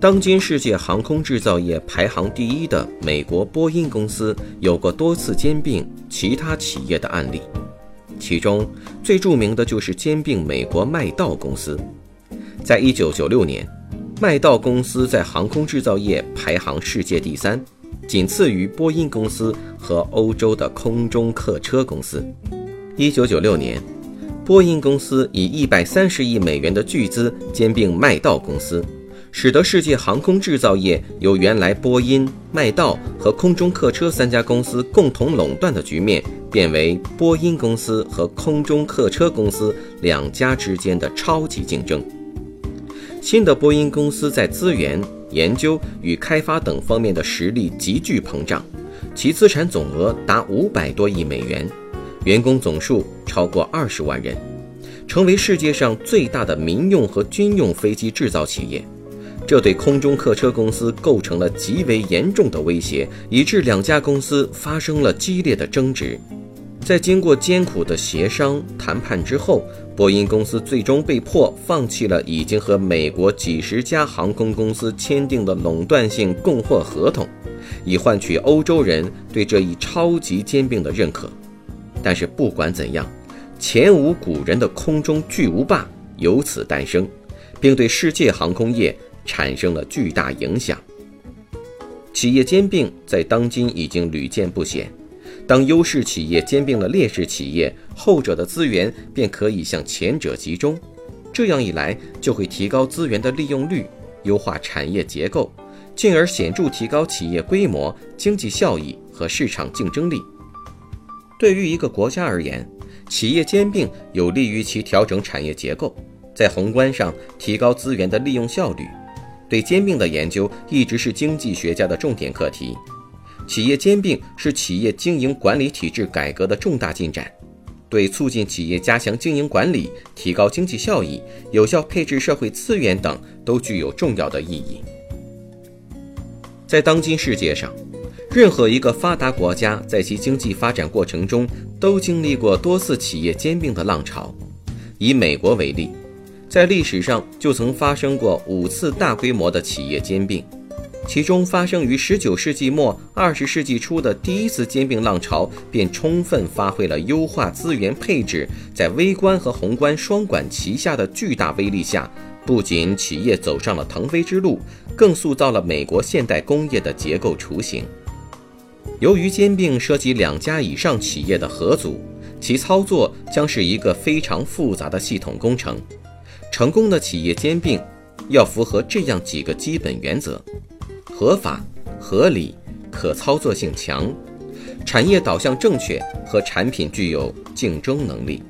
当今世界航空制造业排行第一的美国波音公司，有过多次兼并其他企业的案例，其中最著名的就是兼并美国麦道公司。在一九九六年，麦道公司在航空制造业排行世界第三，仅次于波音公司和欧洲的空中客车公司。一九九六年，波音公司以一百三十亿美元的巨资兼并麦道公司。使得世界航空制造业由原来波音、麦道和空中客车三家公司共同垄断的局面，变为波音公司和空中客车公司两家之间的超级竞争。新的波音公司在资源、研究与开发等方面的实力急剧膨胀，其资产总额达五百多亿美元，员工总数超过二十万人，成为世界上最大的民用和军用飞机制造企业。这对空中客车公司构成了极为严重的威胁，以致两家公司发生了激烈的争执。在经过艰苦的协商谈判之后，波音公司最终被迫放弃了已经和美国几十家航空公司签订的垄断性供货合同，以换取欧洲人对这一超级兼并的认可。但是不管怎样，前无古人的空中巨无霸由此诞生，并对世界航空业。产生了巨大影响。企业兼并在当今已经屡见不鲜。当优势企业兼并了劣势企业，后者的资源便可以向前者集中，这样一来就会提高资源的利用率，优化产业结构，进而显著提高企业规模、经济效益和市场竞争力。对于一个国家而言，企业兼并有利于其调整产业结构，在宏观上提高资源的利用效率。对兼并的研究一直是经济学家的重点课题。企业兼并是企业经营管理体制改革的重大进展，对促进企业加强经营管理、提高经济效益、有效配置社会资源等都具有重要的意义。在当今世界上，任何一个发达国家在其经济发展过程中都经历过多次企业兼并的浪潮。以美国为例。在历史上就曾发生过五次大规模的企业兼并，其中发生于十九世纪末、二十世纪初的第一次兼并浪潮，便充分发挥了优化资源配置在微观和宏观双管齐下的巨大威力下，不仅企业走上了腾飞之路，更塑造了美国现代工业的结构雏形。由于兼并涉及两家以上企业的合组，其操作将是一个非常复杂的系统工程。成功的企业兼并要符合这样几个基本原则：合法、合理、可操作性强、产业导向正确和产品具有竞争能力。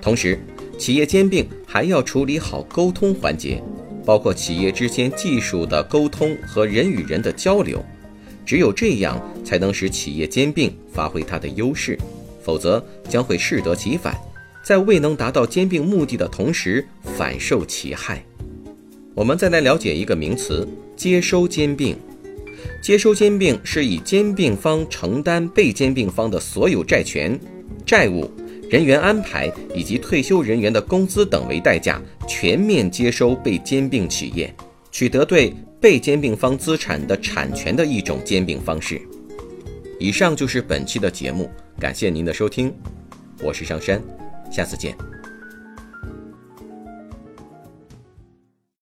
同时，企业兼并还要处理好沟通环节，包括企业之间技术的沟通和人与人的交流。只有这样，才能使企业兼并发挥它的优势，否则将会适得其反。在未能达到兼并目的的同时，反受其害。我们再来了解一个名词：接收兼并。接收兼并是以兼并方承担被兼并方的所有债权、债务、人员安排以及退休人员的工资等为代价，全面接收被兼并企业，取得对被兼并方资产的产权的一种兼并方式。以上就是本期的节目，感谢您的收听，我是上山。下次见。